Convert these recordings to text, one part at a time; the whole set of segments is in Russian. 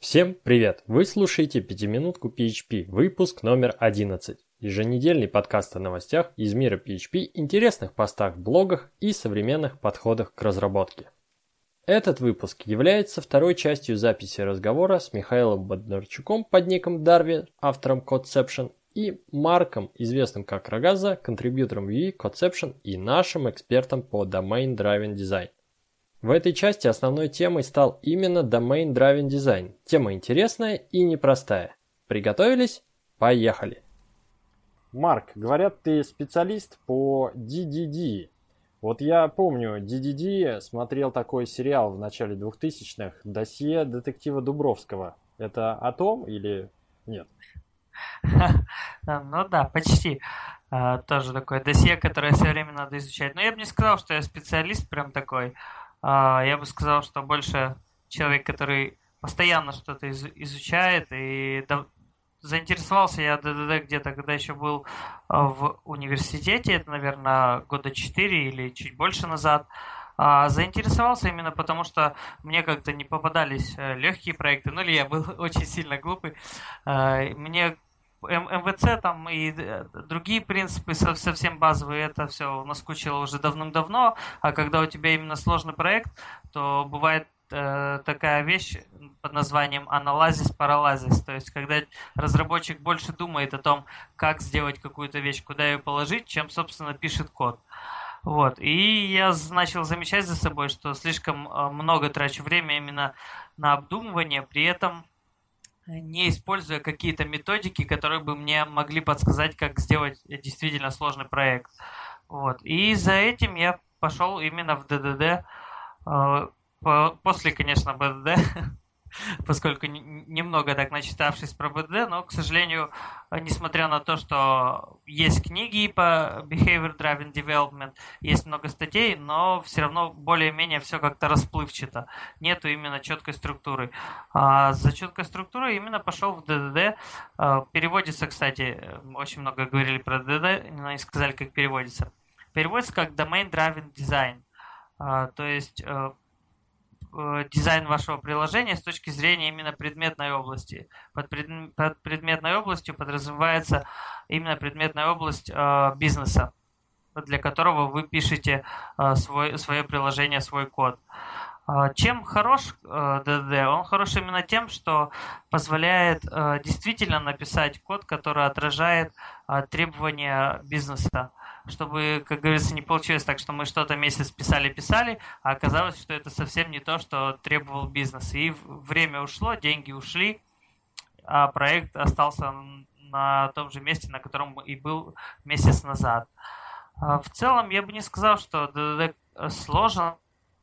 Всем привет! Вы слушаете «Пятиминутку PHP», выпуск номер 11. Еженедельный подкаст о новостях из мира PHP, интересных постах в блогах и современных подходах к разработке. Этот выпуск является второй частью записи разговора с Михаилом Боднарчуком под ником Дарви, автором Codeception, и Марком, известным как Рогаза, контрибьютором UI, Codeception и нашим экспертом по Domain Driven Design. В этой части основной темой стал именно Domain Driven Design. Тема интересная и непростая. Приготовились? Поехали! Марк, говорят, ты специалист по DDD. Вот я помню, DDD смотрел такой сериал в начале 2000-х, «Досье детектива Дубровского». Это о том или нет? Ну да, почти. А, тоже такое досье, которое все время надо изучать. Но я бы не сказал, что я специалист прям такой. А, я бы сказал, что больше человек, который постоянно что-то из, изучает и да, заинтересовался я ДДД где-то, когда еще был а, в университете, это, наверное, года 4 или чуть больше назад. А, заинтересовался именно потому, что мне как-то не попадались э, легкие проекты, ну или я был очень сильно глупый. А, мне МВЦ там и э, другие принципы совсем базовые, это все наскучило уже давным-давно, а когда у тебя именно сложный проект, то бывает э, такая вещь под названием аналазис паралазис, то есть когда разработчик больше думает о том, как сделать какую-то вещь, куда ее положить, чем, собственно, пишет код. Вот. И я начал замечать за собой, что слишком э, много трачу время именно на обдумывание, при этом не используя какие-то методики, которые бы мне могли подсказать, как сделать действительно сложный проект. Вот. И за этим я пошел именно в ДДД. Э, после, конечно, БДД поскольку немного так начитавшись про БД, но, к сожалению, несмотря на то, что есть книги по Behavior Driven Development, есть много статей, но все равно более-менее все как-то расплывчато. Нету именно четкой структуры. А за четкой структурой именно пошел в ДДД. А, переводится, кстати, очень много говорили про ДДД, но не сказали, как переводится. Переводится как Domain Driven Design. То есть э, Э, дизайн вашего приложения с точки зрения именно предметной области. Под, пред, под предметной областью подразумевается именно предметная область э, бизнеса, для которого вы пишете э, свой, свое приложение, свой код. Э, чем хорош э? Он хорош именно тем, что позволяет э, действительно написать код, который отражает требования бизнеса чтобы, как говорится, не получилось так, что мы что-то месяц писали-писали, а оказалось, что это совсем не то, что требовал бизнес. И время ушло, деньги ушли, а проект остался на том же месте, на котором и был месяц назад. А в целом, я бы не сказал, что DDD сложен.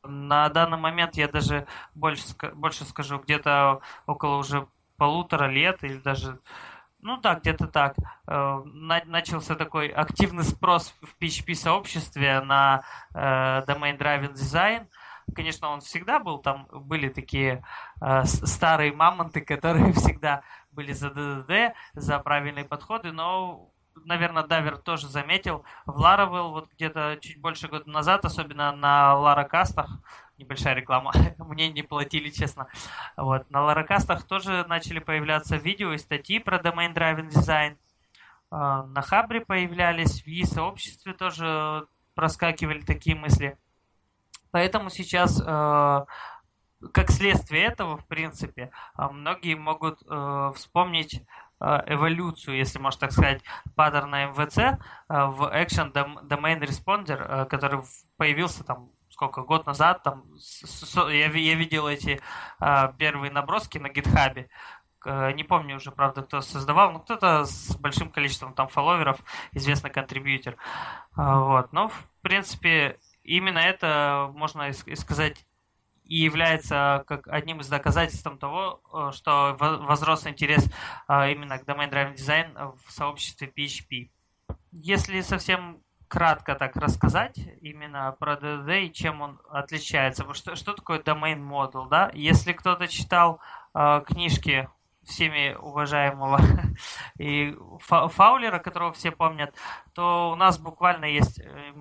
На данный момент я даже больше, больше скажу, где-то около уже полутора лет или даже ну да, где-то так. Э, начался такой активный спрос в PHP-сообществе на э, Domain Driven Design. Конечно, он всегда был, там были такие э, старые мамонты, которые всегда были за ДДД, за правильные подходы, но наверное, Давер тоже заметил, в Laravel вот где-то чуть больше года назад, особенно на Ларакастах, небольшая реклама, мне не платили, честно. Вот. На Ларакастах тоже начали появляться видео и статьи про Domain Driven Design. А, на Хабре появлялись, в E-сообществе тоже проскакивали такие мысли. Поэтому сейчас, а, как следствие этого, в принципе, а, многие могут вспомнить эволюцию, если можно так сказать, паттерна МВЦ в Action Domain Responder, который появился там сколько, год назад, там, я, я видел эти а, первые наброски на гитхабе, не помню уже, правда, кто создавал, но кто-то с большим количеством там фолловеров, известный контрибьютер. А, вот. Но, в принципе, именно это, можно сказать, и является как одним из доказательств того, э, что возрос интерес а, именно к Domain Driven Design в сообществе PHP. Если совсем кратко так рассказать именно про DDD и чем он отличается. Что, что такое domain model, да? Если кто-то читал э, книжки всеми уважаемого и Фаулера, которого все помнят, то у нас буквально есть э,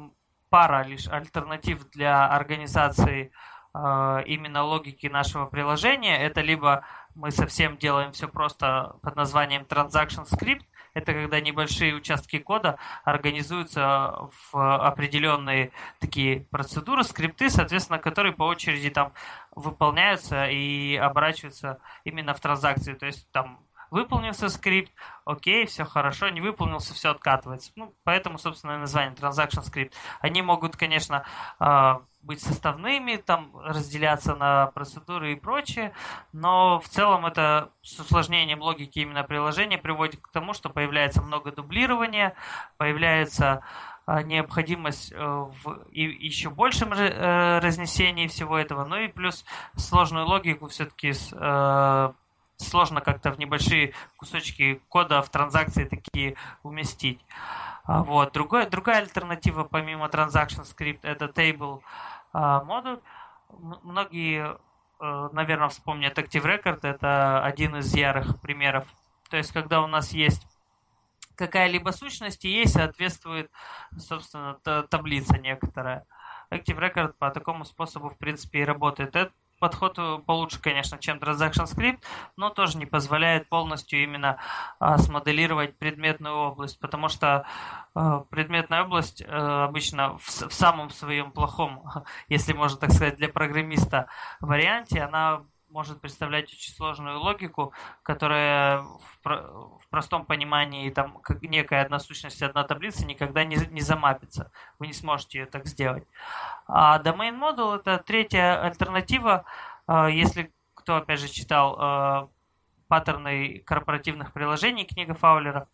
пара лишь альтернатив для организации э, именно логики нашего приложения. Это либо мы совсем делаем все просто под названием Transaction Script. Это когда небольшие участки кода организуются в определенные такие процедуры, скрипты, соответственно, которые по очереди там выполняются и оборачиваются именно в транзакции. То есть там выполнился скрипт, окей, все хорошо, не выполнился, все откатывается. Ну, поэтому, собственно, название Transaction Script. Они могут, конечно, а, быть составными, там разделяться на процедуры и прочее, но в целом это с усложнением логики именно приложения приводит к тому, что появляется много дублирования, появляется а, необходимость э, в еще большем э, разнесении всего этого, ну и плюс сложную логику все-таки сложно как-то в небольшие кусочки кода в транзакции такие уместить. А, вот. Другой, другая альтернатива помимо Transaction Script это Table а, модуль. Многие, э, наверное, вспомнят Active Record. Это один из ярых примеров. То есть, когда у нас есть какая-либо сущность, и ей соответствует, собственно, таблица некоторая. Active Record по такому способу, в принципе, и работает. Это подход э, получше, конечно, чем Transaction Script, но тоже не позволяет полностью именно а, смоделировать предметную область, потому что а, предметная область а, обычно в самом своем плохом, если можно так сказать, для программиста варианте, она может представлять очень сложную логику, которая в, в простом понимании там как некая одна сущность, одна таблица никогда не, не замапится. Вы не сможете ее так сделать. А domain model это третья альтернатива, а, если кто опять же читал а, паттерны корпоративных приложений книга Фаулера,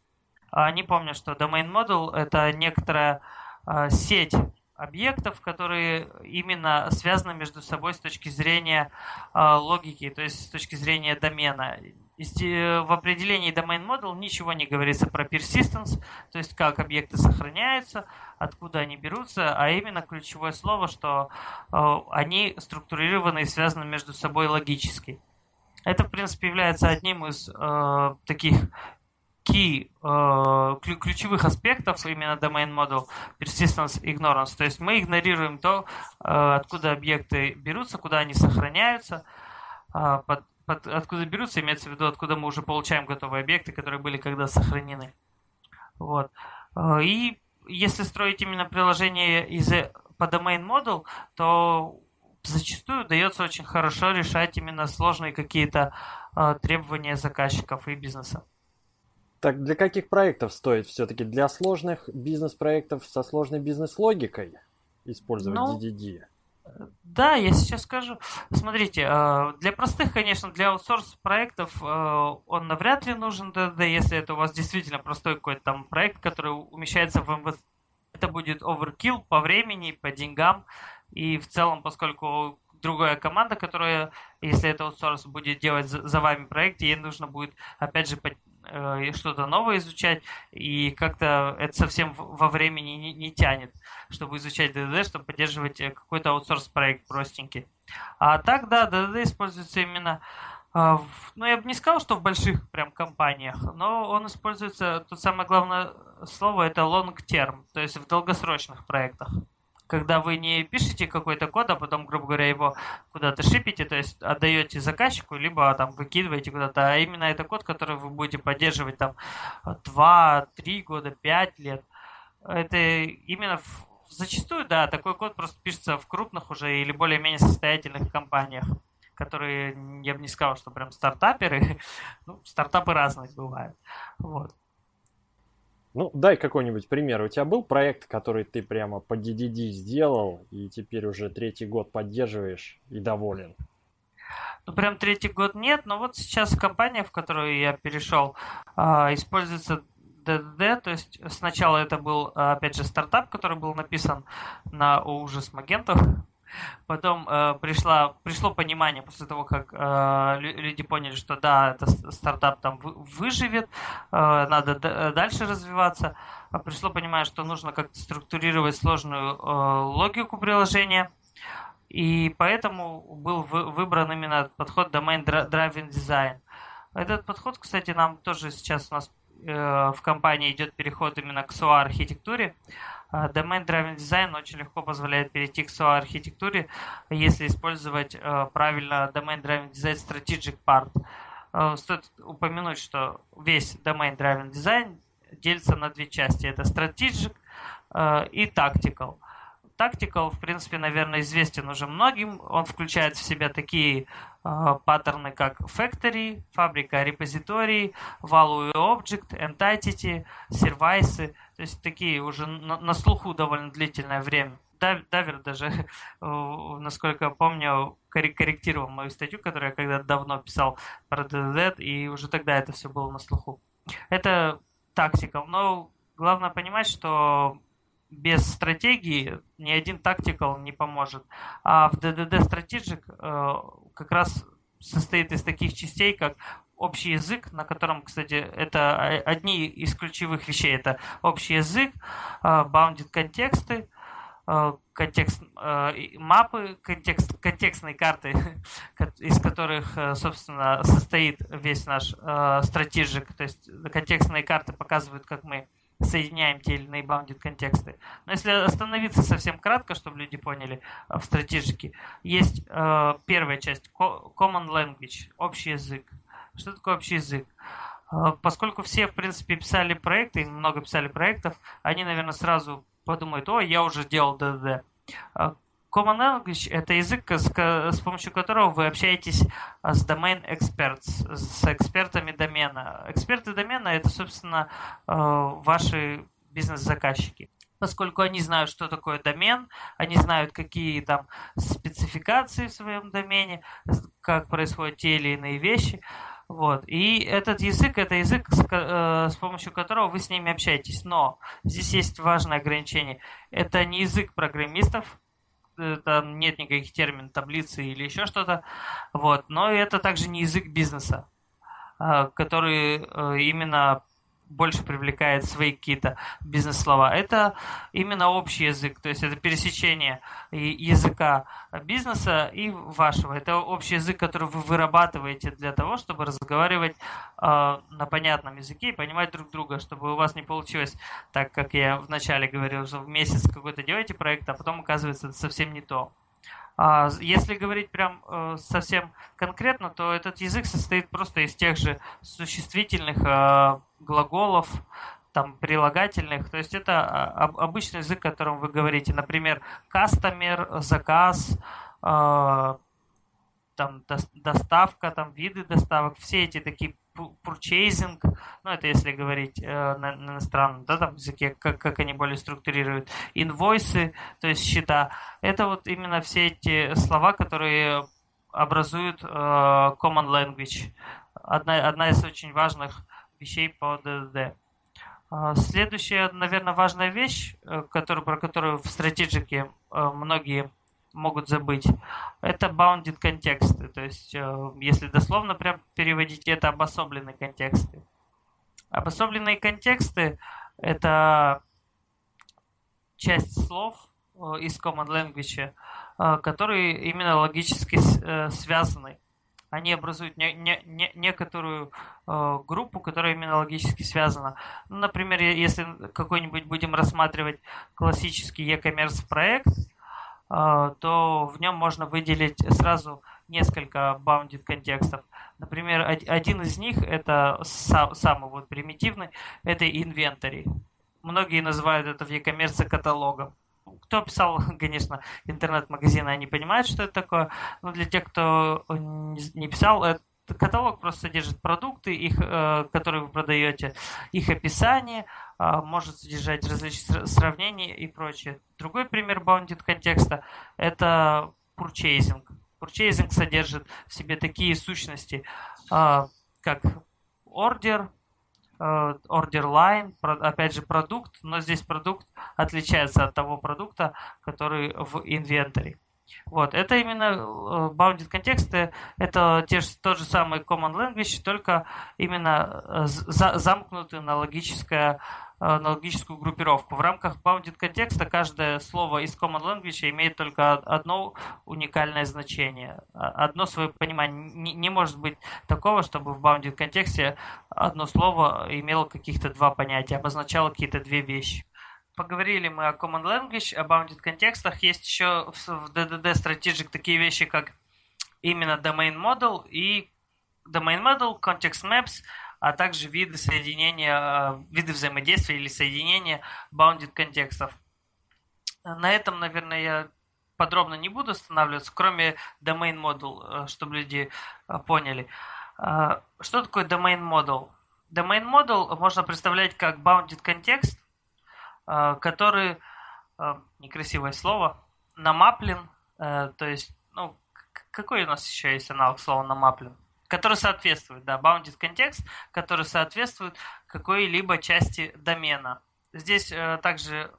они помнят, что domain model это некоторая а, сеть объектов, которые именно связаны между собой с точки зрения э, логики, то есть с точки зрения домена. В определении domain model ничего не говорится про persistence, то есть как объекты сохраняются, откуда они берутся, а именно ключевое слово, что э, они структурированы и связаны между собой логически. Это, в принципе, является одним из э, таких key, э, ключевых аспектов именно domain model persistence ignorance. То есть мы игнорируем то, э, откуда объекты берутся, куда они сохраняются, э, под, под, откуда берутся, имеется в виду, откуда мы уже получаем готовые объекты, которые были когда сохранены. Вот. Э, и если строить именно приложение из по domain model, то зачастую удается очень хорошо решать именно сложные какие-то э, требования заказчиков и бизнеса. Так для каких проектов стоит все-таки? Для сложных бизнес-проектов со сложной бизнес-логикой использовать ну, DDD? Да, я сейчас скажу. Смотрите, э, для простых, конечно, для аутсорс проектов э, он навряд ли нужен DDD, если это у вас действительно простой какой-то там проект, который умещается в МВС. Это будет overkill по времени, по деньгам. И в целом, поскольку другая команда, которая, если это аутсорс, будет делать за вами проект, ей нужно будет, опять же, э, что-то новое изучать, и как-то это совсем во времени не, не тянет, чтобы изучать DDD, чтобы поддерживать э, какой-то аутсорс-проект простенький. А так, да, DDD используется именно э, ну, я бы не сказал, что в больших прям компаниях, но он используется, тут самое главное слово, это long term, то есть в долгосрочных проектах когда вы не пишете какой-то код, а потом, грубо говоря, его куда-то шипите, то есть отдаете заказчику, либо там выкидываете куда-то, а именно это код, который вы будете поддерживать там 2-3 года, 5 лет. Это именно в, зачастую, да, такой код просто пишется в крупных уже или более-менее состоятельных компаниях которые, я бы не сказал, что прям стартаперы, ну, стартапы разные бывают. Вот. Ну, дай какой-нибудь пример. У тебя был проект, который ты прямо по DDD сделал, и теперь уже третий год поддерживаешь и доволен? Ну, прям третий год нет, но вот сейчас компания, в которую я перешел, а, используется DDD, то есть сначала это был, опять же, стартап, который был написан на ужас Магентов, Потом э, пришла, пришло понимание после того, как э, люди поняли, что да, это стартап там выживет, э, надо дальше развиваться. А пришло понимание, что нужно как-то структурировать сложную э, логику приложения. И поэтому был вы, выбран именно подход Domain Driving Design. Этот подход, кстати, нам тоже сейчас у нас э, в компании идет переход именно к SOA архитектуре. Domain Driven Design очень легко позволяет перейти к SOA архитектуре, если использовать э, правильно Domain Driven Design Strategic Part. э, стоит упомянуть, что весь domain driven design делится на две части. Это strategic э, и tactical. Tactical, в принципе, наверное, известен уже многим. Он включает в себя такие паттерны, как factory, фабрика, репозиторий, value object, entity, сервайсы. То есть такие уже на, на слуху довольно длительное время. Давер даже, насколько я помню, корректировал мою статью, которую я когда-то давно писал про DDD, и уже тогда это все было на слуху. Это тактикал, но главное понимать, что без стратегии ни один тактикал не поможет. А в DDD Strategic э, как раз состоит из таких частей, как общий язык, на котором, кстати, это одни из ключевых вещей. Это общий язык, э, bounded контексты, э, контекст мапы, контекст, контекстные карты, из которых, собственно, состоит весь наш стратежик. То есть контекстные карты показывают, как мы соединяем те или иные bounded контексты. Но если остановиться совсем кратко, чтобы люди поняли э, в стратегике, есть э, первая часть common language, общий язык. Что такое общий язык? Э, поскольку все, в принципе, писали проекты, много писали проектов, они, наверное, сразу подумают, о, я уже делал ДДД. Common Language – это язык, с, помощью которого вы общаетесь а, с domain experts, с экспертами домена. Эксперты домена – это, собственно, а, ваши бизнес-заказчики поскольку они знают, что такое домен, они знают, какие там спецификации в своем домене, как происходят те или иные вещи. Вот. И этот язык, это язык, с, э, с помощью которого вы с ними общаетесь. Но здесь есть важное ограничение. Это не язык программистов, Э, там нет никаких термин таблицы или еще что-то. Вот. Но это также не язык бизнеса, а, который э, именно больше привлекает свои какие-то бизнес-слова. Это именно общий язык, то есть это пересечение языка бизнеса и вашего. Это общий язык, который вы вырабатываете для того, чтобы разговаривать э, на понятном языке и понимать друг друга, чтобы у вас не получилось так, как я вначале говорил, что в месяц какой-то делаете проект, а потом оказывается это совсем не то. А если говорить прям э, совсем конкретно, то этот язык состоит просто из тех же существительных э, глаголов, там прилагательных. То есть это а, обычный язык, которым вы говорите. Например, кастомер, заказ, э, там доставка, там виды доставок, все эти такие purchasing, ну это если говорить э, на, на иностранном да, там, языке, как, как они более структурируют, инвойсы, то есть счета, это вот именно все эти слова, которые образуют э, common language. Одна, одна из очень важных вещей по DDD. А, следующая, наверное, важная вещь, э, которую, про которую в стратегике э, многие могут забыть, это bounded контексты. То есть, э, если дословно прям переводить, это обособленные контексты. Обособленные контексты – это часть слов э, из Common Language, э, которые именно логически связаны. Они образуют не, не, не, некоторую э, группу, которая именно логически связана. Ну, например, если какой-нибудь будем рассматривать классический e-commerce проект – то в нем можно выделить сразу несколько bounded контекстов. Например, один из них, это самый вот примитивный, это inventory. Многие называют это в e-commerce каталогом. Кто писал, конечно, интернет-магазины, они понимают, что это такое. Но для тех, кто не писал, это каталог просто содержит продукты, их, э, которые вы продаете, их описание, а, может содержать различные сравнения и прочее. Другой пример bounded контекста – это purchasing. Purchasing содержит в себе такие сущности, а, как order, а, order line, опять же продукт, но здесь продукт отличается от того продукта, который в инвентаре. Вот, это именно э, bounded контексты, это те же, тот же самый common language, только именно э, за, замкнутый на, логическое, э, на логическую группировку. В рамках bounded контекста каждое слово из common language имеет только одно уникальное значение, а, одно свое понимание. Не может быть такого, чтобы в bounded контексте одно слово имело каких-то два понятия, обозначало какие-то две вещи поговорили мы о Common Language, о bounded контекстах. Есть еще в DDD Strategic такие вещи, как именно Domain Model и domain model, context maps, а также виды соединения, виды взаимодействия или соединения bounded контекстов. На этом, наверное, я подробно не буду останавливаться, кроме domain model, чтобы люди поняли. Что такое domain model? Domain model можно представлять как bounded контекст, который, некрасивое слово, намаплен, то есть, ну, какой у нас еще есть аналог слова намаплен? Который соответствует, да, bounded контекст, который соответствует какой-либо части домена. Здесь э, также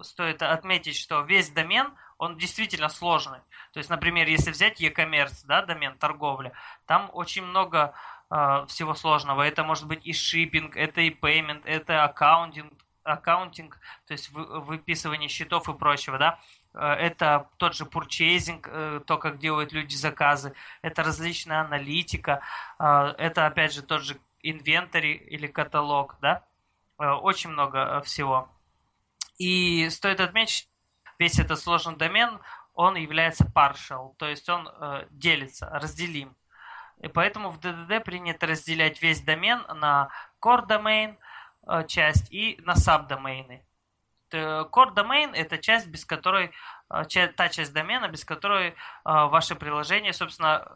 стоит отметить, что весь домен, он действительно сложный. То есть, например, если взять e-commerce, да, домен торговля, там очень много э, всего сложного. Это может быть и shipping, это и payment, это accounting, accounting, то есть выписывание счетов и прочего, да. Э, это тот же purchasing, э, то, как делают люди заказы, это различная аналитика, э, это, опять же, тот же инвентарь или каталог, да, очень много всего. И стоит отметить, весь этот сложный домен, он является partial, то есть он делится, разделим. И поэтому в DDD принято разделять весь домен на core domain часть и на subдомены. Э, core domain – это часть, без которой, э, та часть домена, без которой э, ваше приложение, собственно,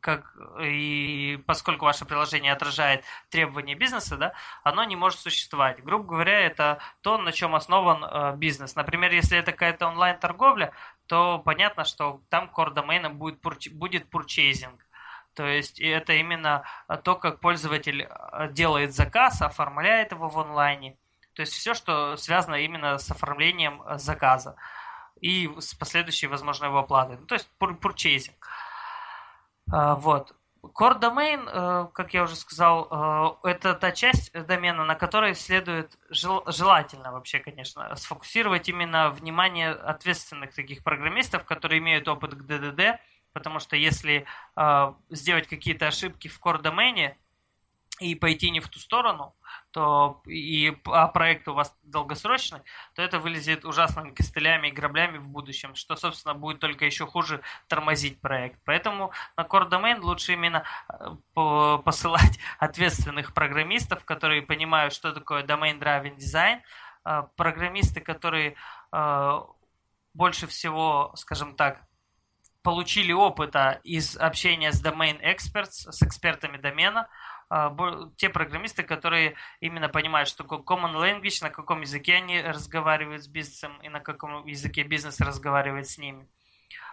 как и поскольку ваше приложение отражает требования бизнеса, да, оно не может существовать. Грубо говоря, это то, на чем основан бизнес. Например, если это какая-то онлайн-торговля, то понятно, что там core доменом будет, будет purchasing. То есть это именно то, как пользователь делает заказ, оформляет его в онлайне то есть все, что связано именно с оформлением э, заказа и с последующей возможной его оплатой. Ну, то есть purchasing. А, вот. Core domain, э, как я уже сказал, э, это та часть домена, на которой следует желательно вообще, конечно, сфокусировать именно внимание ответственных таких программистов, которые имеют опыт к DDD, потому что если сделать какие-то ошибки в core домене и пойти не в ту сторону, то и а проект у вас долгосрочный, то это вылезет ужасными костылями и граблями в будущем, что, собственно, будет только еще хуже тормозить проект. Поэтому на Core Domain лучше именно э, посылать ответственных программистов, которые понимают, что такое Domain Driven Design, э, программисты, которые э, больше всего, скажем так, получили опыта из общения с Domain Experts, с экспертами домена, те программисты, которые именно понимают, что common language, на каком языке они разговаривают с бизнесом и на каком языке бизнес разговаривает с ними.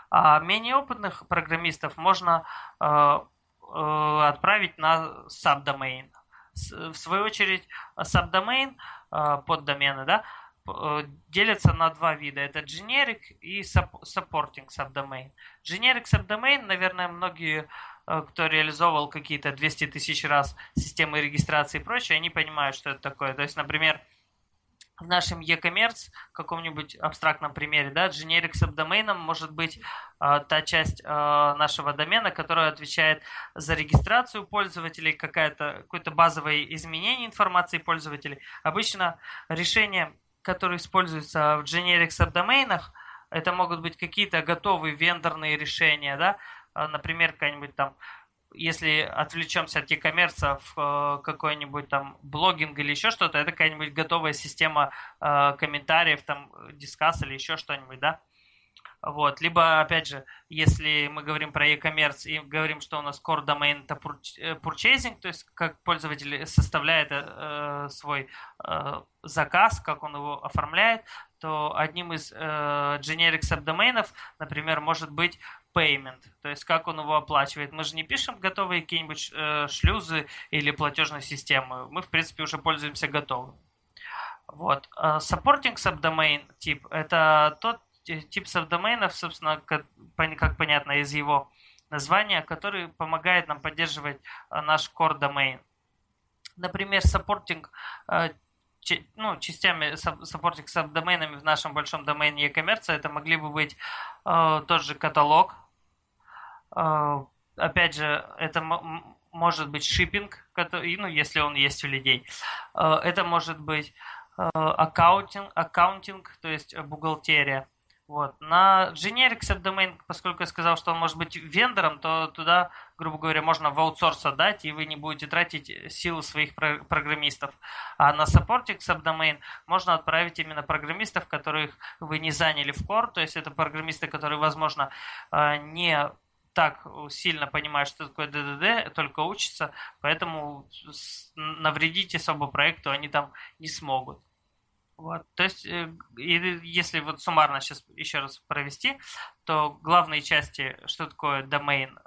А менее опытных программистов можно а, а, отправить на subdomain. В свою очередь, subdomain, поддомены, да, делятся на два вида. Это generic и supporting subdomain. Generic subdomain, наверное, многие Э, кто реализовывал какие-то 200 тысяч раз системы регистрации и прочее, они понимают, что это такое. То есть, например, в нашем e-commerce, каком-нибудь абстрактном примере, да, generic subdomain может быть э, та часть э, нашего домена, которая отвечает за регистрацию пользователей, какое-то какое-то базовое изменение информации пользователей. Обычно решения, которые используются в generic subdomain, это могут быть какие-то готовые вендорные решения, да, например, какая-нибудь там, если отвлечемся от e-commerce в э, какой-нибудь там блогинг или еще что-то, это какая-нибудь готовая система э, комментариев, там, дискас или еще что-нибудь, да? Вот. Либо, опять же, если мы говорим про e-commerce и говорим, что у нас core domain это э, purchasing, то есть как пользователь составляет э, свой э, заказ, как он его оформляет, то одним из э, generic subdomainов, например, может быть payment, то есть как он его оплачивает. Мы же не пишем готовые какие-нибудь э, шлюзы или платежные системы. Мы, в принципе, уже пользуемся готовым. Вот. Uh, supporting subdomain тип – это тот тип сабдоменов, собственно, как, понятно из его названия, который помогает нам поддерживать наш core domain. Например, supporting ну, частями supporting subdomain ами в нашем большом домене e-commerce это могли бы быть э, тот же каталог. Э, опять же, это может быть shipping, ну, если он есть у людей. Э, это может быть accounting, accounting, то есть бухгалтерия. Вот. На generic subdomain, поскольку я сказал, что он может быть вендором, то туда, грубо говоря, можно в аутсорс отдать, и вы не будете тратить силы своих программистов. А на supporting subdomain можно отправить именно программистов, которых вы не заняли в core, то есть это программисты, которые, возможно, э, не так сильно понимают, что такое ДДД, только учатся, поэтому навредить особо проекту они там не смогут. Вот, то есть, э, если вот суммарно сейчас еще раз провести, то главные части, что такое домен?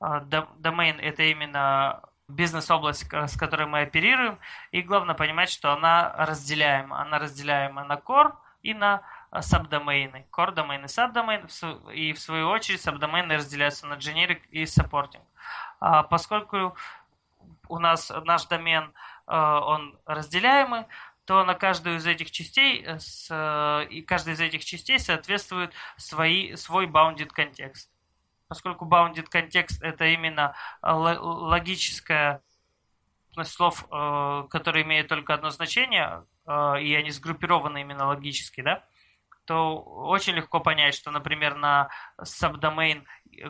А, домен – это именно бизнес-область, с которой мы оперируем, и главное понимать, что она разделяема. Она разделяема на core и на сабдомейны. Core домен и сабдомен, и в свою очередь сабдомены разделяются на generic и. А поскольку у нас наш домен, э, он разделяемый, то на каждую из этих частей, э, э, и каждая из этих частей соответствует свои, свой bounded контекст. Поскольку bounded контекст это именно э, логическое слов, которые имеют только одно значение, и они сгруппированы именно логически, да, то очень легко понять, что, например, на subdomain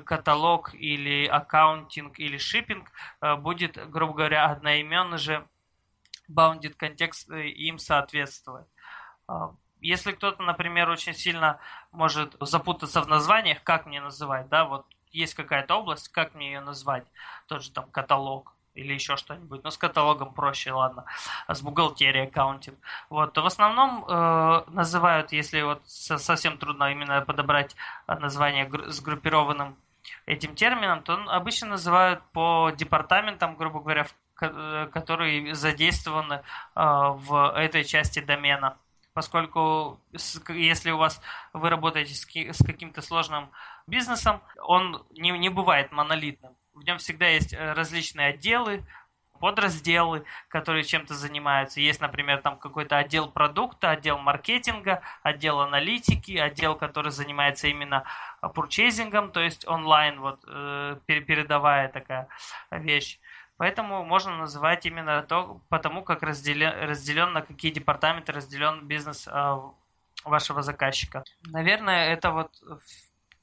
каталог или аккаунтинг или шиппинг будет, грубо говоря, одноименный же bounded контекст э, им соответствует. А, если кто-то, например, очень сильно может запутаться в названиях, как мне называть, да, вот есть какая-то область, как мне ее назвать, тот же там каталог или еще что-нибудь, но с каталогом проще, ладно, а с бухгалтерией, аккаунтинг, вот, то в основном э, называют, если вот совсем трудно именно подобрать название сгруппированным этим термином, то обычно называют по департаментам, грубо говоря, Э, которые задействованы а, в этой части домена. Поскольку если у вас вы работаете с каким-то сложным бизнесом, он не, не бывает монолитным. В нем всегда есть э, различные отделы, подразделы, которые чем-то занимаются. Есть, например, там какой-то отдел продукта, отдел маркетинга, отдел аналитики, отдел, который занимается именно пурчейзингом, то есть онлайн, вот э, передавая такая вещь. Поэтому можно называть именно то, потому как разделен, разделен на какие департаменты разделен бизнес э, вашего заказчика. Наверное, это вот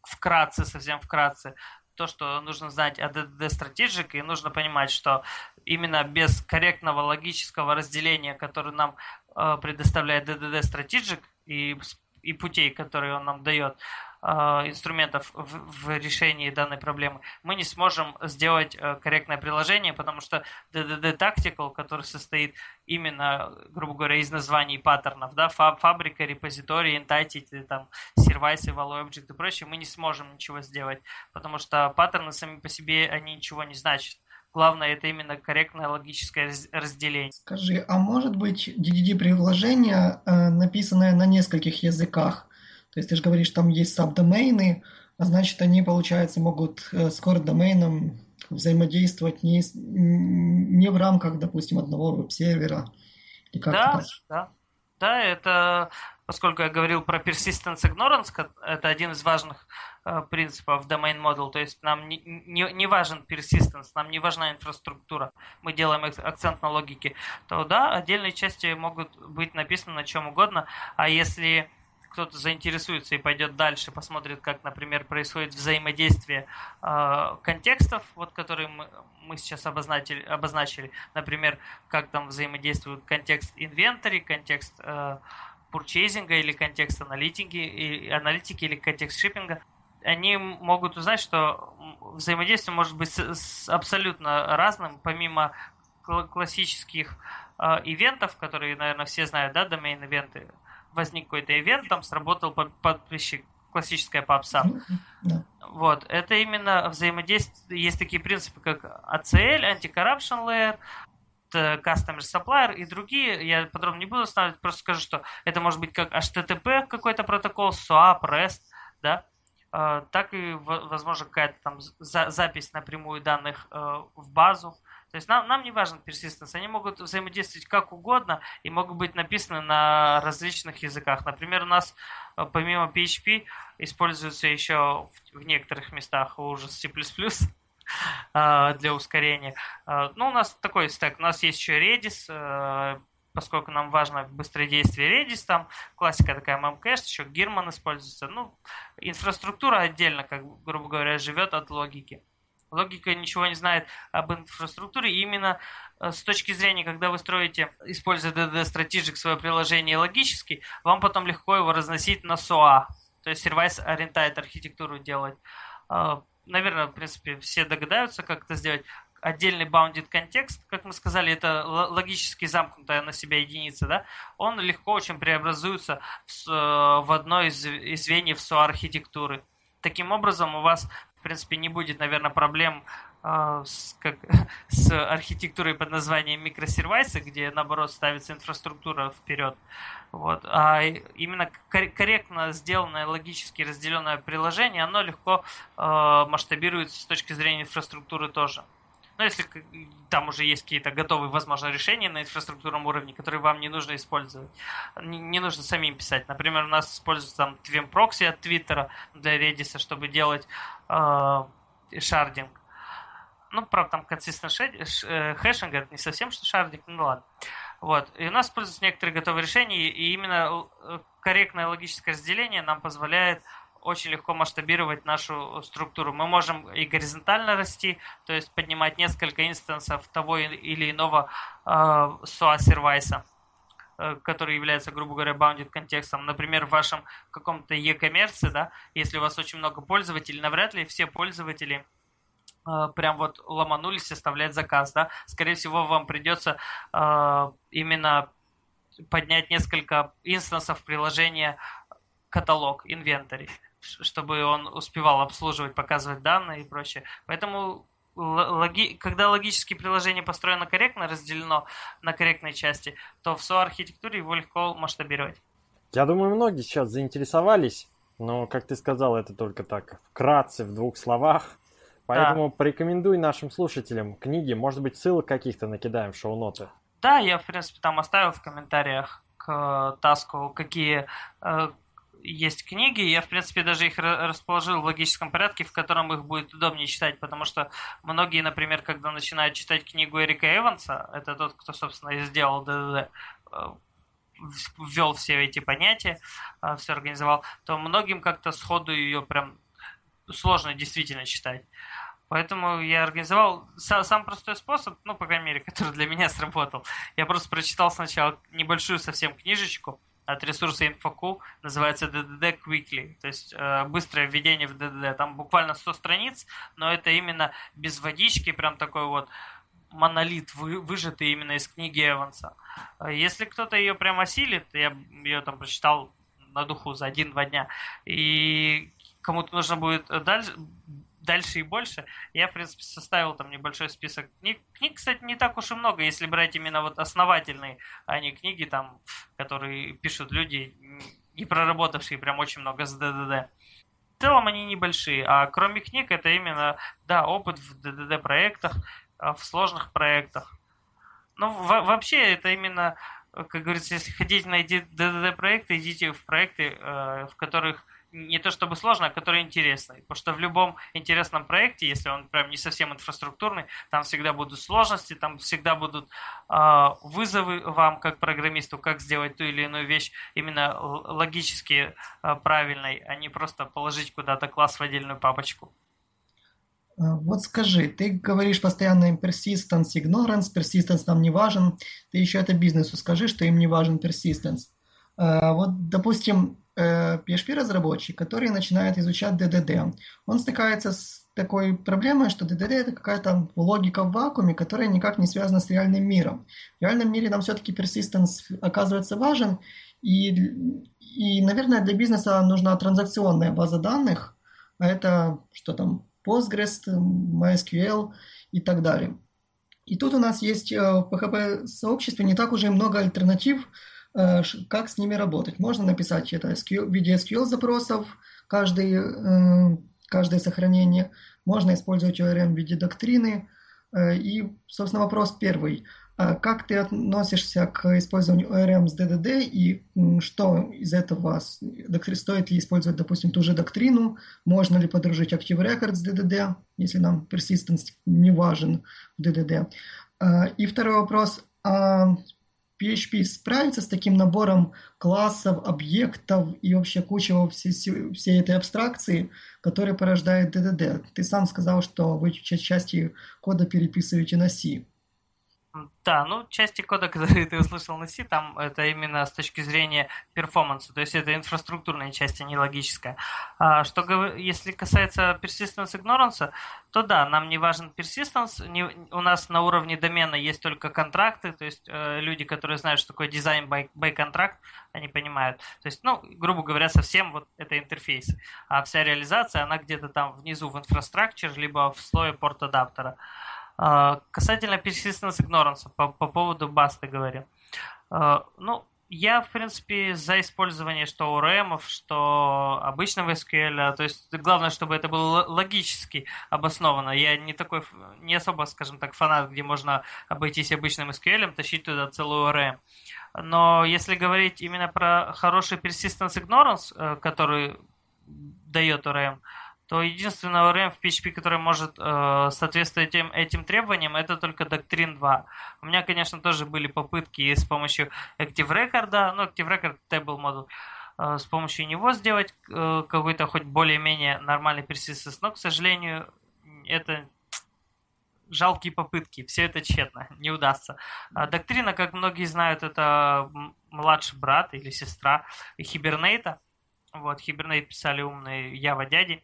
вкратце, совсем вкратце, то, что нужно знать о DDD Strategic, и нужно понимать, что именно без корректного логического разделения, которое нам э, предоставляет DDD Strategic, и, и путей, которые он нам дает, инструментов в, в решении данной проблемы, мы не сможем сделать э, корректное приложение, потому что DDD Tactical, который состоит именно, грубо говоря, из названий паттернов, да, фабрика, репозиторий, entity, там, сервайсы, value object и прочее, мы не сможем ничего сделать, потому что паттерны сами по себе, они ничего не значат. Главное, это именно корректное логическое разделение. Скажи, а может быть DDD-приложение, э, написанное на нескольких языках, то есть ты же говоришь, там есть сабдомены, а значит они, получается, могут э, с core-доменом взаимодействовать не, не в рамках, допустим, одного веб-сервера. Да, да. Да, это, поскольку я говорил про persistence ignorance, это один из важных э, принципов domain model, то есть нам не, не, не важен persistence, нам не важна инфраструктура, мы делаем акцент на логике, то да, отдельные части могут быть написаны на чем угодно, а если кто-то заинтересуется и пойдет дальше, посмотрит, как, например, происходит взаимодействие э, контекстов, вот которые мы, мы сейчас обозначили, обозначили, например, как там взаимодействует контекст инвентарь, контекст э, пурчейзинга или контекст аналитики, и, аналитики или контекст шиппинга, они могут узнать, что взаимодействие может быть с, с абсолютно разным, помимо классических э, ивентов, которые, наверное, все знают, да, домен-ивенты, возник какой-то ивент, там сработал подписчик, классическая попса. Вот, это именно взаимодействие, есть такие принципы, как ACL, Anti-Corruption Layer, Customer Supplier и другие, я подробно не буду останавливать, просто скажу, что это может быть как HTTP какой-то протокол, SOAP, REST, да, а, так и, возможно, какая-то там запись напрямую данных э, в базу, то есть нам, нам не важен persistence. Они могут взаимодействовать как угодно и могут быть написаны на различных языках. Например, у нас э, помимо PHP используется еще в, в некоторых местах уже C++ э, для ускорения. Э, ну, у нас такой стек. У нас есть еще Redis, поскольку нам важно быстрое действие Redis, там классика такая memcached, еще Гирман используется. Ну, инфраструктура отдельно, как грубо говоря, живет от логики. Логика ничего не знает об инфраструктуре. И именно э, с точки зрения, когда вы строите, используя DDD Strategic свое приложение логически, вам потом легко его разносить на SOA. То есть Service Oriented архитектуру делать. А, наверное, в принципе, все догадаются, как это сделать. Отдельный bounded контекст, как мы сказали, это логически замкнутая на себя единица, да, он легко очень преобразуется в, э, в одно из, из звеньев SOA архитектуры. Таким образом, у вас в принципе, не будет, наверное, проблем э, с, как, с архитектурой под названием микросервайсы, где, наоборот, ставится инфраструктура вперед. Вот. А именно корректно сделанное, логически разделенное приложение, оно легко э, масштабируется с точки зрения инфраструктуры тоже. Но если там уже есть какие-то готовые, возможно, решения на инфраструктурном уровне, которые вам не нужно использовать, не, нужно самим писать. Например, у нас используется там Twemproxy от Твиттера для Redis, чтобы делать э, шардинг. Ну, правда, там consistent э, hashing, это не совсем что шардинг, ну ладно. Вот. И у нас используются некоторые готовые решения, и именно э, корректное логическое разделение нам позволяет очень легко масштабировать нашу структуру. Мы можем и горизонтально расти, то есть поднимать несколько инстансов того или иного э, SOA сервайса э, который является, грубо говоря, bounded контекстом. Например, в вашем каком-то e-коммерции, да, если у вас очень много пользователей, навряд ли все пользователи э, прям вот ломанулись составлять заказ, да. Скорее всего, вам придется э, именно поднять несколько инстансов приложения каталог, инвентарь чтобы он успевал обслуживать, показывать данные и прочее. Поэтому логи... когда логические приложения построено корректно, разделено на корректные части, то в SOA-архитектуре его легко масштабировать. Я думаю, многие сейчас заинтересовались, но, как ты сказал, это только так вкратце, в двух словах. Поэтому да. порекомендуй нашим слушателям книги, может быть, ссылок каких-то накидаем в шоу-ноты. Да, я, в принципе, там оставил в комментариях к таску, какие э, есть книги, я, в принципе, даже их расположил в логическом порядке, в котором их будет удобнее читать, потому что многие, например, когда начинают читать книгу Эрика Эванса, это тот, кто, собственно, и сделал ДДД, э, ввел все эти понятия, э, все организовал, то многим как-то сходу ее прям сложно действительно читать. Поэтому я организовал сам простой способ, ну, по крайней мере, который для меня сработал. Я просто прочитал сначала небольшую совсем книжечку, от ресурса InfoQ, называется DDD Quickly, то есть э, быстрое введение в DDD. Там буквально 100 страниц, но это именно без водички, прям такой вот монолит, вы, выжатый именно из книги Эванса. Э, если кто-то ее прям осилит, я ее там прочитал на духу за один-два дня, и кому-то нужно будет дальше, дальше и больше. Я, в принципе, составил там небольшой список книг. Книг, кстати, не так уж и много, если брать именно вот основательные, а не книги, там, которые пишут люди, не проработавшие прям очень много с ДДД. В целом они небольшие, а кроме книг это именно, да, опыт в ДДД проектах, а, в сложных проектах. Ну, вообще это именно, как говорится, если хотите найти ДДД проекты, идите в проекты, э, в которых не то чтобы сложно, а который интересный. Потому что в любом интересном проекте, если он прям не совсем инфраструктурный, там всегда будут сложности, там всегда будут э, вызовы вам как программисту, как сделать ту или иную вещь именно логически э, правильной, а не просто положить куда-то класс в отдельную папочку. А, вот скажи, ты говоришь постоянно им persistence, ignorance, persistence нам не важен, ты еще это бизнесу скажи, что им не важен persistence. Вот, допустим, PHP-разработчик, э, который начинает изучать DDD, он стыкается с такой проблемой, что DDD это какая-то логика в вакууме, которая никак не связана с реальным миром. В реальном мире нам все-таки persistence оказывается важен, и, и, наверное, для бизнеса нужна транзакционная база данных, а это что там, Postgres, MySQL и так далее. И тут у нас есть э, в PHP-сообществе не так уже много альтернатив, Э, как с ними работать. Можно написать это в виде SQL запросов, каждый, э, каждое сохранение. Можно использовать ORM в виде доктрины. Э, и, собственно, вопрос первый. Как ты относишься к использованию ORM с DDD и что из этого стоит ли использовать, допустим, ту же доктрину? Можно ли подружить Active Record с DDD, если нам persistence не важен в DDD? И второй вопрос. PHP справится с таким набором классов, объектов и вообще куча всей, всей этой абстракции, которая порождает DDD. Ты сам сказал, что вы части кода переписываете на C. Да, ну части кода, которые ты услышал на C, там это именно с точки зрения перформанса, то есть это инфраструктурная часть, а не логическая. А что если касается persistence ignorance, то да, нам не важен persistence, не, у нас на уровне домена есть только контракты, то есть э, люди, которые знают, что такое дизайн by, by контракт, они понимают. То есть, ну, грубо говоря, совсем вот это интерфейс. А вся реализация, она где-то там внизу в инфраструктуре, либо в слое порт-адаптера. Касательно persistence ignorance, по, по поводу басты говорю. А, ну, я, в принципе, за использование что ORM, что обычного SQL. То есть главное, чтобы это было логически обосновано. Я не такой, не особо, скажем так, фанат, где можно обойтись обычным SQL, тащить туда целую ORM. Но если говорить именно про хороший persistence ignorance, э, который дает ORM, то единственный ORM в PHP, который может э, соответствовать этим, этим требованиям, это только Doctrine 2. У меня, конечно, тоже были попытки с помощью Active Record, ну, Active Record Table Model, э, с помощью него сделать э, какой-то хоть более-менее нормальный persistence, но, к сожалению, это жалкие попытки, все это тщетно, не удастся. Доктрина, как многие знают, это младший брат или сестра Хибернейта. Вот, Hibernate писали умные Java дяди.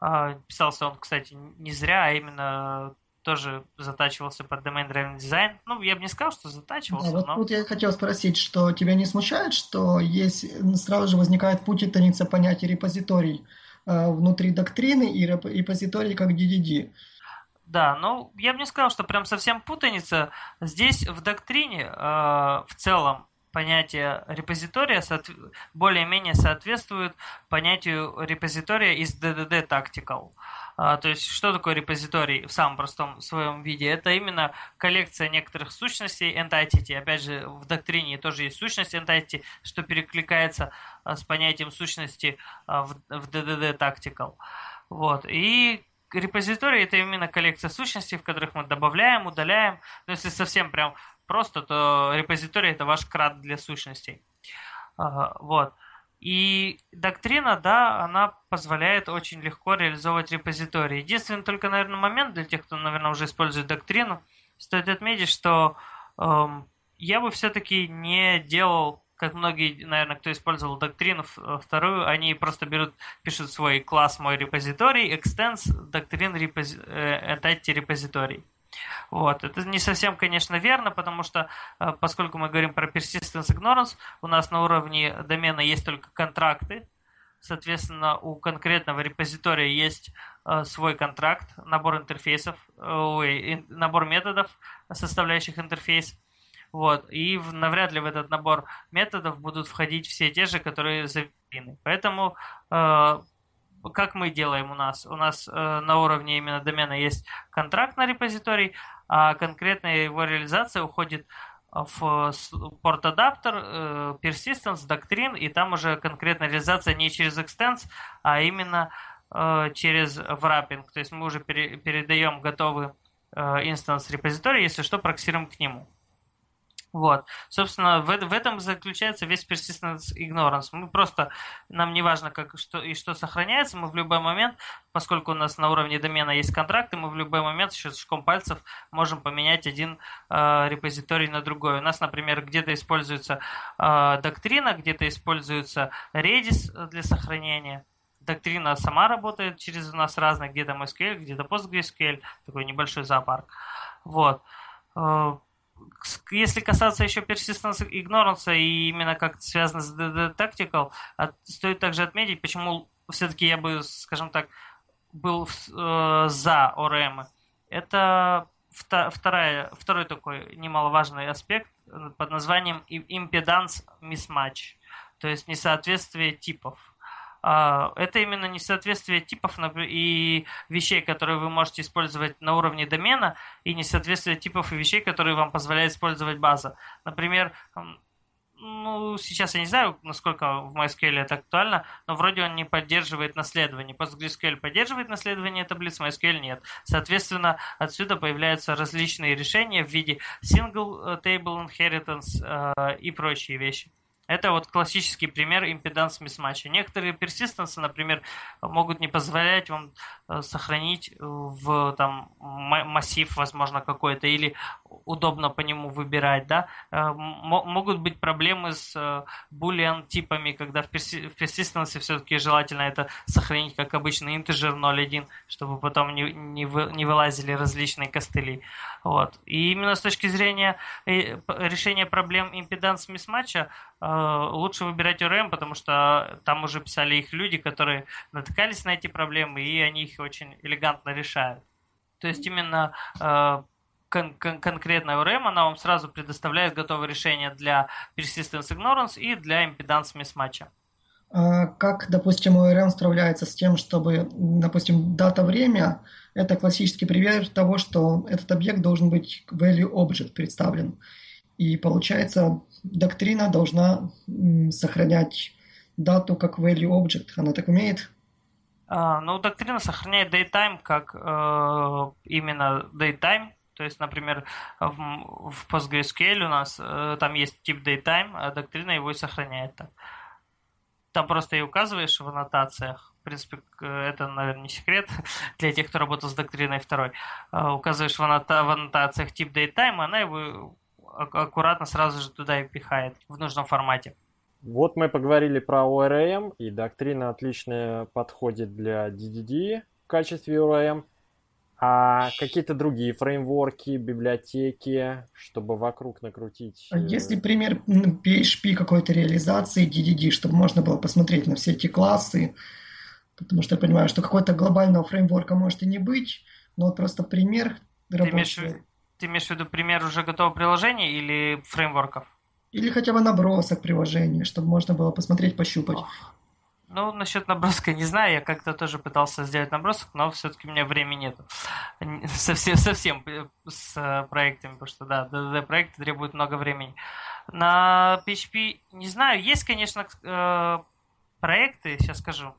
А, писался он, кстати, не зря, а именно тоже затачивался под domain driven design. Ну, я бы не сказал, что затачивался, да, вот но... тут я хотел спросить, что тебя не смущает, что есть сразу же возникает путаница понятия репозиторий э, внутри доктрины и репозиторий как DDD. Да, ну я бы не сказал, что прям совсем путаница. Здесь в доктрине э, в целом понятие репозитория более-менее соответствует понятию репозитория из DDD Tactical. А, то есть, что такое репозиторий в самом простом своем виде? Это именно коллекция некоторых сущностей entity. Опять же, в доктрине тоже есть сущность entity, что перекликается а, с понятием сущности а, в, DDD Tactical. Вот. И репозиторий это именно коллекция сущностей, в которых мы добавляем, удаляем. Но если совсем прям просто, то репозиторий это ваш крат для сущностей. Вот. И доктрина, да, она позволяет очень легко реализовывать репозитории. Единственный только, наверное, момент для тех, кто, наверное, уже использует доктрину, стоит отметить, что эм, я бы все-таки не делал, как многие, наверное, кто использовал доктрину вторую, они просто берут, пишут свой класс мой репозиторий, extends доктрин репози, э, репозиторий. Вот. Это не совсем, конечно, верно, потому что, э, поскольку мы говорим про persistence ignorance, у нас на уровне домена есть только контракты, соответственно, у конкретного репозитория есть э, свой контракт, набор интерфейсов, ой, набор методов, составляющих интерфейс. Вот. И навряд ли в этот набор методов будут входить все те же, которые заведены. Поэтому э, как мы делаем у нас? У нас э, на уровне именно домена есть контракт на репозиторий, а конкретная его реализация уходит в порт-адаптер, э, persistence, doctrine, и там уже конкретная реализация не через extends, а именно э, через wrapping. То есть мы уже пере, передаем готовый э, инстанс репозитория, если что, проксируем к нему. Вот. Собственно, в, в этом заключается весь persistence ignorance. Мы просто, нам не важно, как, что и что сохраняется, мы в любой момент, поскольку у нас на уровне домена есть контракты, мы в любой момент щелчком пальцев можем поменять один э, репозиторий на другой. У нас, например, где-то используется э, доктрина, где-то используется Redis для сохранения. Доктрина сама работает через у нас разные, где-то MySQL, где-то PostgreSQL, такой небольшой зоопарк. Вот. Э, если касаться еще persistence ignorance и именно как связано с DD Tactical, стоит также отметить, почему все-таки я бы, скажем так, был э, за ORM. Это вторая, второй такой немаловажный аспект под названием impedance mismatch, то есть несоответствие типов. А, это именно несоответствие типов и вещей, которые вы можете использовать на уровне домена, и несоответствие типов и вещей, которые вам позволяет использовать база. Например, ну, сейчас я не знаю, насколько в MySQL это актуально, но вроде он не поддерживает наследование. PostgreSQL поддерживает наследование таблиц, MySQL нет. Соответственно, отсюда появляются различные решения в виде single table inheritance э, и прочие вещи. Это вот классический пример импеданс мисматча. Некоторые персистенсы, например, могут не позволять вам э, сохранить в там массив, возможно, какой-то, или удобно по нему выбирать, да. Э, могут быть проблемы с boolean э, типами, когда в персистенсе все-таки желательно это сохранить как обычный integer 0.1, чтобы потом не, не, вы, не вылазили различные костыли. Вот. И именно с точки зрения решения проблем импеданс мисматча Э, лучше выбирать ОРМ, потому что там уже писали их люди, которые натыкались на эти проблемы, и они их очень элегантно решают. То есть именно э, кон- кон- конкретная ОРМ, она вам сразу предоставляет готовое решение для persistence ignorance и для impedance mismatch. А как, допустим, ORM справляется с тем, чтобы, допустим, дата-время – это классический пример того, что этот объект должен быть value object представлен. И получается, доктрина должна сохранять дату как value object. Она так умеет? А, ну, доктрина сохраняет datetime как э, именно datetime. То есть, например, в, в PostgreSQL у нас э, там есть тип datetime, а доктрина его и сохраняет так. Там просто и указываешь в аннотациях. В принципе, это, наверное, не секрет для тех, кто работал с доктриной второй. Э, указываешь в, аннота в аннотациях тип datetime, она его аккуратно сразу же туда и пихает в нужном формате. Вот мы поговорили про ORM, и доктрина отлично подходит для DDD в качестве ORM. А какие-то другие фреймворки, библиотеки, чтобы вокруг накрутить? А если пример PHP какой-то реализации DDD, чтобы можно было посмотреть на все эти классы, потому что я понимаю, что какого-то глобального фреймворка может и не быть, но вот просто пример Ты имеешь, ты имеешь в виду пример уже готового приложения или фреймворков? Или хотя бы набросок приложения, чтобы можно было посмотреть, пощупать. Ну, насчет наброска не знаю, я как-то тоже пытался сделать набросок, но все-таки у меня времени нет. Совсем, совсем с э, проектами, потому что, да, DDD-проекты требуют много времени. На PHP, не знаю, есть, конечно, э, проекты, сейчас скажу,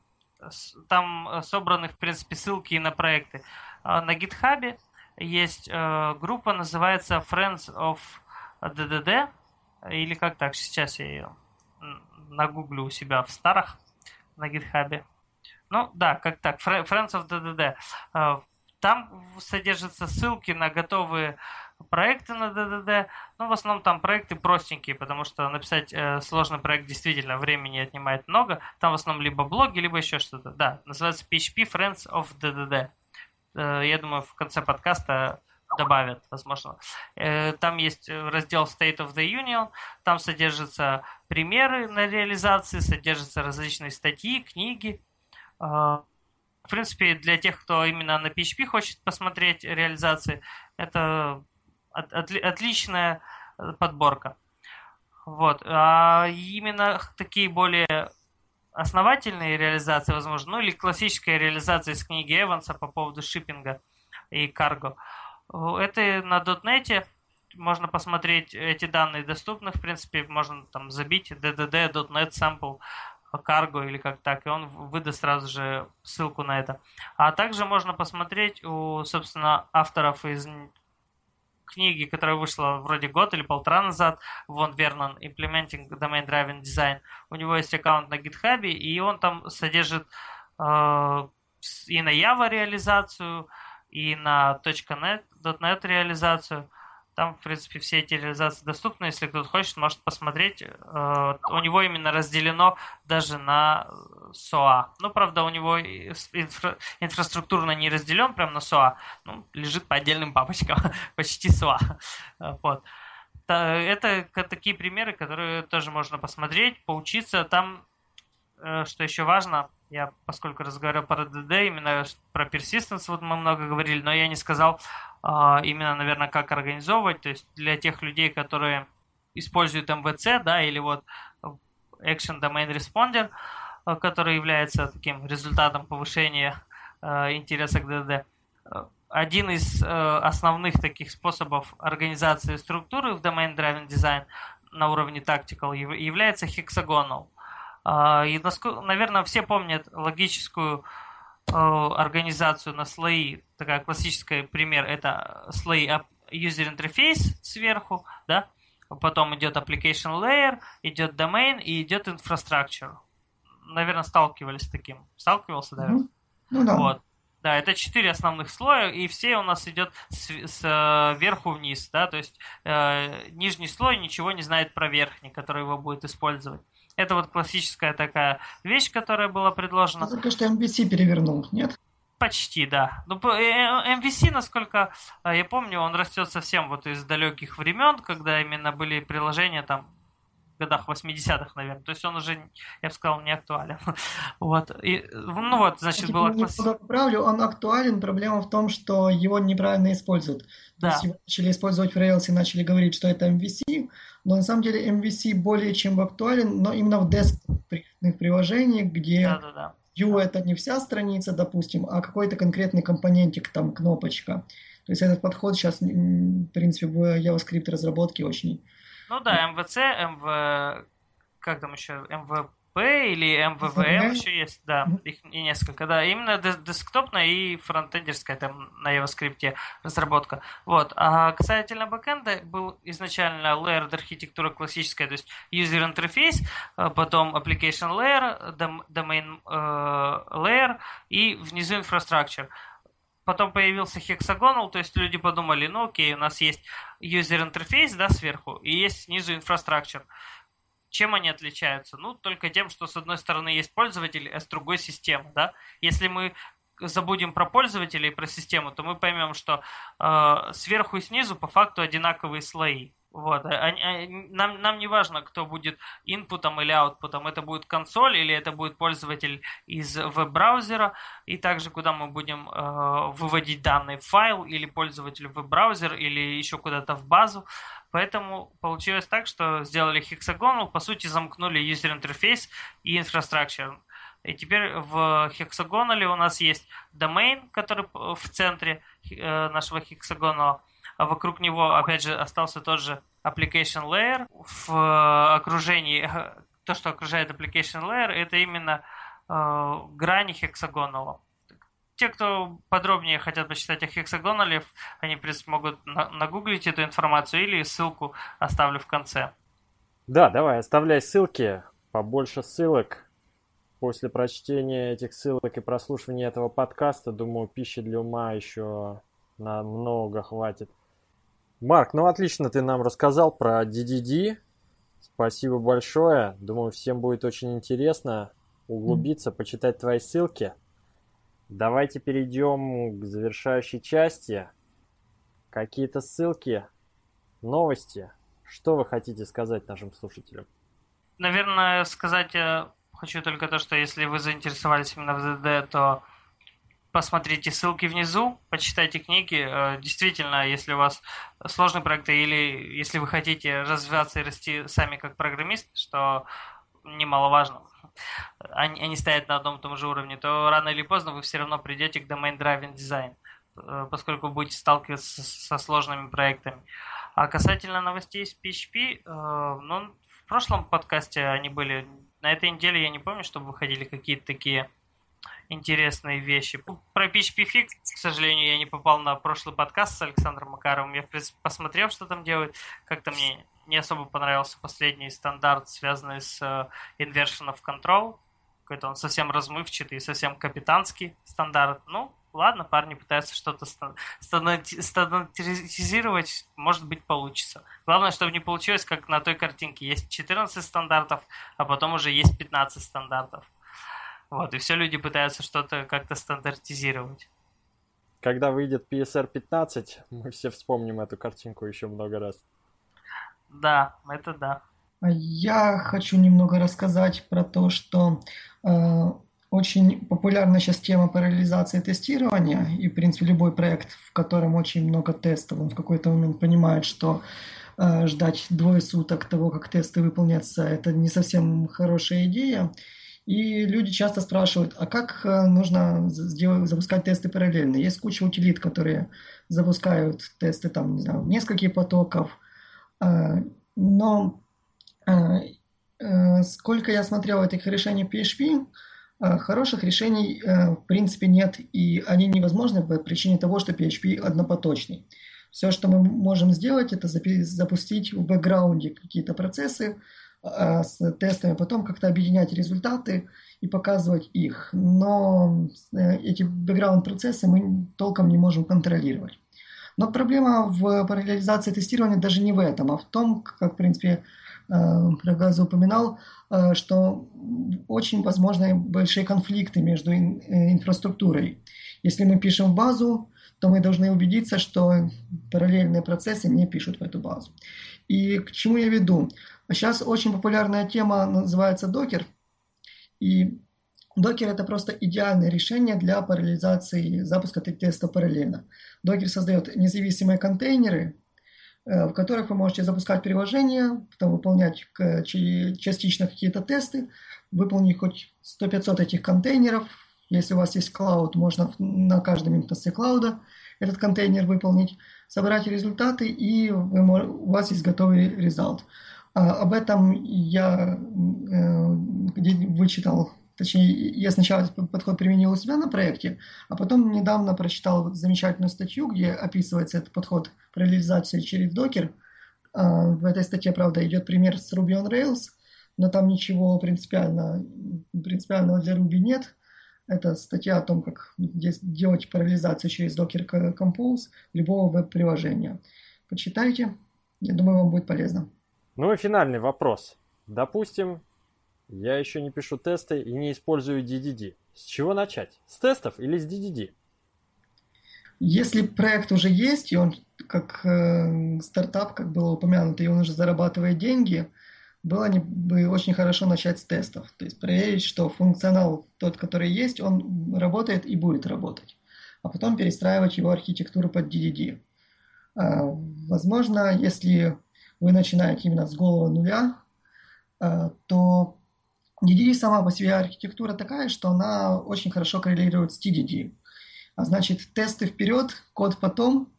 там э, собраны, в принципе, ссылки на проекты. А на GitHub есть э, группа, называется Friends of DDD, или как так, сейчас я ее нагуглю у себя в старых на гитхабе. Ну, да, как так, Friends of DDD. Э, там содержатся ссылки на готовые проекты на DDD. Ну, в основном там проекты простенькие, потому что написать э, сложный проект действительно времени отнимает много. Там в основном либо блоги, либо еще что-то. Да, называется PHP Friends of DDD. Э, я думаю, в конце подкаста добавят, возможно. Э, там есть раздел State of the Union, там содержатся примеры на реализации, содержатся различные статьи, книги. Э, в принципе, для тех, кто именно на PHP хочет посмотреть реализации, это отличная подборка. Вот. А именно такие более основательные реализации, возможно, ну или классическая реализация из книги Эванса по поводу шиппинга и карго. Это на дотнете можно посмотреть эти данные доступны, в принципе, можно там забить ddd, .NET sample cargo или как так, и он выдаст сразу же ссылку на это. А также можно посмотреть у, собственно, авторов из книги, которая вышла вроде год или полтора назад, Вон Вернон, Implementing Domain Driven Design. У него есть аккаунт на GitHub, и он там содержит э, и на Java реализацию, и на .NET, .NET реализацию. Там, в принципе, все эти реализации доступны. Если кто-то хочет, может посмотреть. Э, у него именно разделено даже на SOA. Ну, правда, у него инфра инфраструктурно не разделен прям на SOA. Ну, лежит по отдельным папочкам. Почти SOA. Вот. Это такие примеры, которые тоже можно посмотреть, поучиться. Там, э, что еще важно, я, поскольку разговаривал про DD, именно про persistence вот мы много говорили, но я не сказал именно, наверное, как организовывать. То есть для тех людей, которые используют MVC, да, или вот Action Domain Responder, а, который является таким результатом повышения а, интереса к DD. Один из основных таких способов организации структуры в Domain Driven Design на уровне tactical является hexagonal. А, и, наверное, все помнят логическую организацию на слои. Такая классическая пример это слои user interface сверху, да, потом идет application layer, идет domain и идет infrastructure. Наверное, сталкивались с таким. Сталкивался, да? Ну, ну да. Вот. Да, это четыре основных слоя, и все у нас идет сверху э, вниз, да, то есть э, нижний слой ничего не знает про верхний, который его будет использовать. Это вот классическая такая вещь, которая была предложена. Это только что MVC перевернул, нет? Почти, да. Ну, MVC, э, насколько я помню, он растет совсем вот из далеких времен, когда именно были приложения там годах 80-х, наверное. То есть он уже, я бы сказал, не актуален. вот. И, ну вот, значит, типа, было классическое... Правлю, он актуален, проблема в том, что его неправильно используют. Да. То есть его начали использовать в Rails и начали говорить, что это MVC, но на самом деле MVC более чем актуален, но именно в десктопных приложениях, где да, да, да. View это не вся страница, допустим, а какой-то конкретный компонентик, там, кнопочка. То есть этот подход сейчас, в принципе, в JavaScript разработке очень ну да, MVC, MV... Как там еще? MVP или MVVM еще есть, да, их и несколько, да, именно десктопная и фронтендерская там на JavaScript разработка. Вот, а касательно бэкэнда был изначально layered архитектура классическая, то есть user interface, а потом application layer, domain э, layer и внизу infrastructure. Потом появился hexagonal, то есть люди подумали, ну окей, у нас есть user интерфейс, да, сверху, и есть снизу infrastructure. Чем они отличаются? Ну, только тем, что с одной стороны есть пользователь, а с другой система, да. Если мы забудем про пользователей про систему, то мы поймем, что э, сверху и снизу по факту одинаковые слои. Вот. А, а, нам, нам не важно, кто будет инпутом или аутпутом. Это будет консоль или это будет пользователь из веб-браузера. И также, куда мы будем э, выводить данный файл или пользователь веб-браузер или еще куда-то в базу. Поэтому получилось так, что сделали hexagonal, по сути замкнули user interface и infrastructure. И теперь в hexagonal у нас есть domain, который в центре э, нашего hexagonal а вокруг него, опять же, остался тот же application layer. В э, окружении, э, то, что окружает application layer, это именно э, грани хексагонала. Те, кто подробнее хотят почитать о хексагонале, они, могут нагуглить эту информацию или ссылку оставлю в конце. Да, давай, оставляй ссылки, побольше ссылок. После прочтения этих ссылок и прослушивания этого подкаста, думаю, пищи для ума еще намного хватит. Марк, ну отлично ты нам рассказал про DDD. Спасибо большое. Думаю, всем будет очень интересно углубиться, почитать твои ссылки. Давайте перейдем к завершающей части. Какие-то ссылки, новости. Что вы хотите сказать нашим слушателям? Наверное, сказать я хочу только то, что если вы заинтересовались именно в ДД, то посмотрите ссылки внизу, почитайте книги. Э, действительно, если у вас сложный проект или если вы хотите развиваться и расти сами как программист, что немаловажно, они, они стоят на одном и том же уровне, то рано или поздно вы все равно придете к domain driving design, э, поскольку будете сталкиваться со сложными проектами. А касательно новостей с PHP, э, ну, в прошлом подкасте они были, на этой неделе я не помню, чтобы выходили какие-то такие интересные вещи. Про PHP Fix, к сожалению, я не попал на прошлый подкаст с Александром Макаровым. Я, в принципе, посмотрел, что там делают. Как-то мне не особо понравился последний стандарт, связанный с uh, Inversion of Control. Какой-то он совсем размывчатый, совсем капитанский стандарт. Ну, ладно, парни пытаются что-то стандартизировать, может быть, получится. Главное, чтобы не получилось, как на той картинке. Есть 14 стандартов, а потом уже есть 15 стандартов. Вот, и все люди пытаются что-то как-то стандартизировать. Когда выйдет PSR 15, мы все вспомним эту картинку еще много раз. Да, это да. Я хочу немного рассказать про то, что э, очень популярна сейчас тема параллелизации тестирования, и, в принципе, любой проект, в котором очень много тестов, он в какой-то момент понимает, что э, ждать двое суток того, как тесты выполнятся, это не совсем хорошая идея. И люди часто спрашивают, а как э, нужно сделать, запускать тесты параллельно? Есть куча утилит, которые запускают тесты там, не знаю, нескольких потоков. Э, но Сколько я смотрел этих решений PHP, хороших решений в принципе нет, и они невозможны по причине того, что PHP однопоточный. Все, что мы можем сделать, это запустить в бэкграунде какие-то процессы с тестами, потом как-то объединять результаты и показывать их. Но эти бэкграунд-процессы мы толком не можем контролировать. Но проблема в параллелизации тестирования даже не в этом, а в том, как, в принципе, Прогаза упоминал, что очень возможны большие конфликты между инфраструктурой. Если мы пишем базу, то мы должны убедиться, что параллельные процессы не пишут в эту базу. И к чему я веду? Сейчас очень популярная тема называется докер. И докер это просто идеальное решение для параллелизации запуска тестов параллельно. Докер создает независимые контейнеры, э, в которых вы можете запускать приложения, потом выполнять частично какие-то тесты, выполнить хоть 100-500 этих контейнеров, если у вас есть клауд, можно на каждом инстансе клауда этот контейнер выполнить, собрать результаты, и вы, у вас есть готовый результат. А, об этом я э, вычитал, точнее, я сначала этот подход применил у себя на проекте, а потом недавно прочитал замечательную статью, где описывается этот подход параллелизации через докер. А, в этой статье, правда, идет пример с Ruby on Rails, но там ничего принципиально, принципиального для Ruby нет. Это статья о том, как делать параллелизацию через Docker Compose любого веб-приложения. Почитайте, я думаю, вам будет полезно. Ну и финальный вопрос. Допустим, я еще не пишу тесты и не использую DDD. С чего начать? С тестов или с DDD? Если проект уже есть, и он как э, стартап, как было упомянуто, и он уже зарабатывает деньги, было бы очень хорошо начать с тестов. То есть проверить, что функционал тот, который есть, он работает и будет работать. А потом перестраивать его архитектуру под DDD. А, возможно, если вы начинаете именно с голого нуля, а, то DDD сама по себе архитектура такая, что она очень хорошо коррелирует с TDD. А значит, тесты вперед, код потом.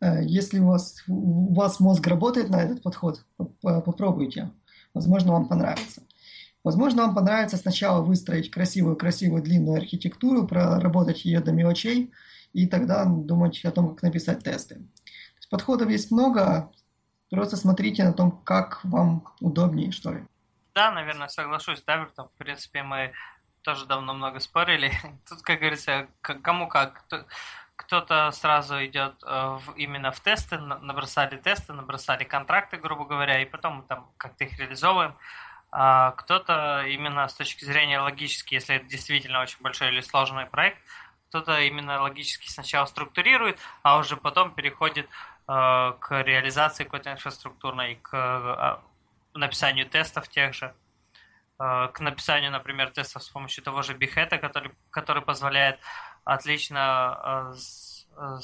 А, если у вас, у вас мозг работает на этот подход, попробуйте. Возможно, вам понравится. Возможно, вам понравится сначала выстроить красивую-красивую длинную архитектуру, проработать ее до мелочей, и тогда думать о том, как написать тесты. Подходов есть много, просто смотрите на том, как вам удобнее, что ли. Да, наверное, соглашусь, да, Вертон. В принципе, мы тоже давно много спорили. Тут, как говорится, кому как. Кто-то сразу идет э, в, именно в тесты, набросали тесты, набросали контракты, грубо говоря, и потом там как-то их реализовываем. А кто-то именно с точки зрения логически, если это действительно очень большой или сложный проект, кто-то именно логически сначала структурирует, а уже потом переходит к реализации какой-то инфраструктурной, к э, написанию тестов тех же, э, к написанию, например, тестов с помощью того же Behead, который, который позволяет отлично, э,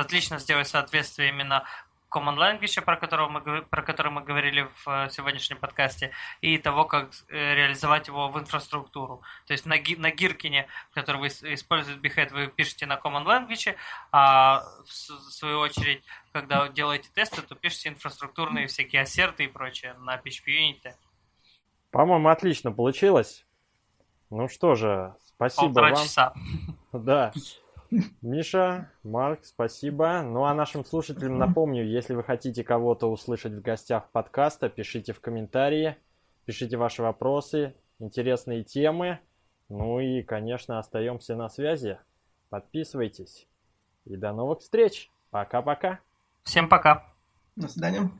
отлично сделать соответствие именно Common Language, про, которого мы, про который мы говорили в э, сегодняшнем подкасте, и того, как э, реализовать его в инфраструктуру. То есть на, на Гиркине, который вы используете Behead, вы пишете на Common Language, а в свою очередь, когда делаете тесты, то пишете инфраструктурные всякие ассерты и прочее на PHP Unity. По-моему, отлично получилось. Ну что же, спасибо Полтора вам. часа. Да. Миша, Марк, спасибо. Ну а нашим слушателям напомню, если вы хотите кого-то услышать в гостях подкаста, пишите в комментарии, пишите ваши вопросы, интересные темы. Ну и, конечно, остаемся на связи. Подписывайтесь. И до новых встреч. Пока-пока. Всем пока. До свидания.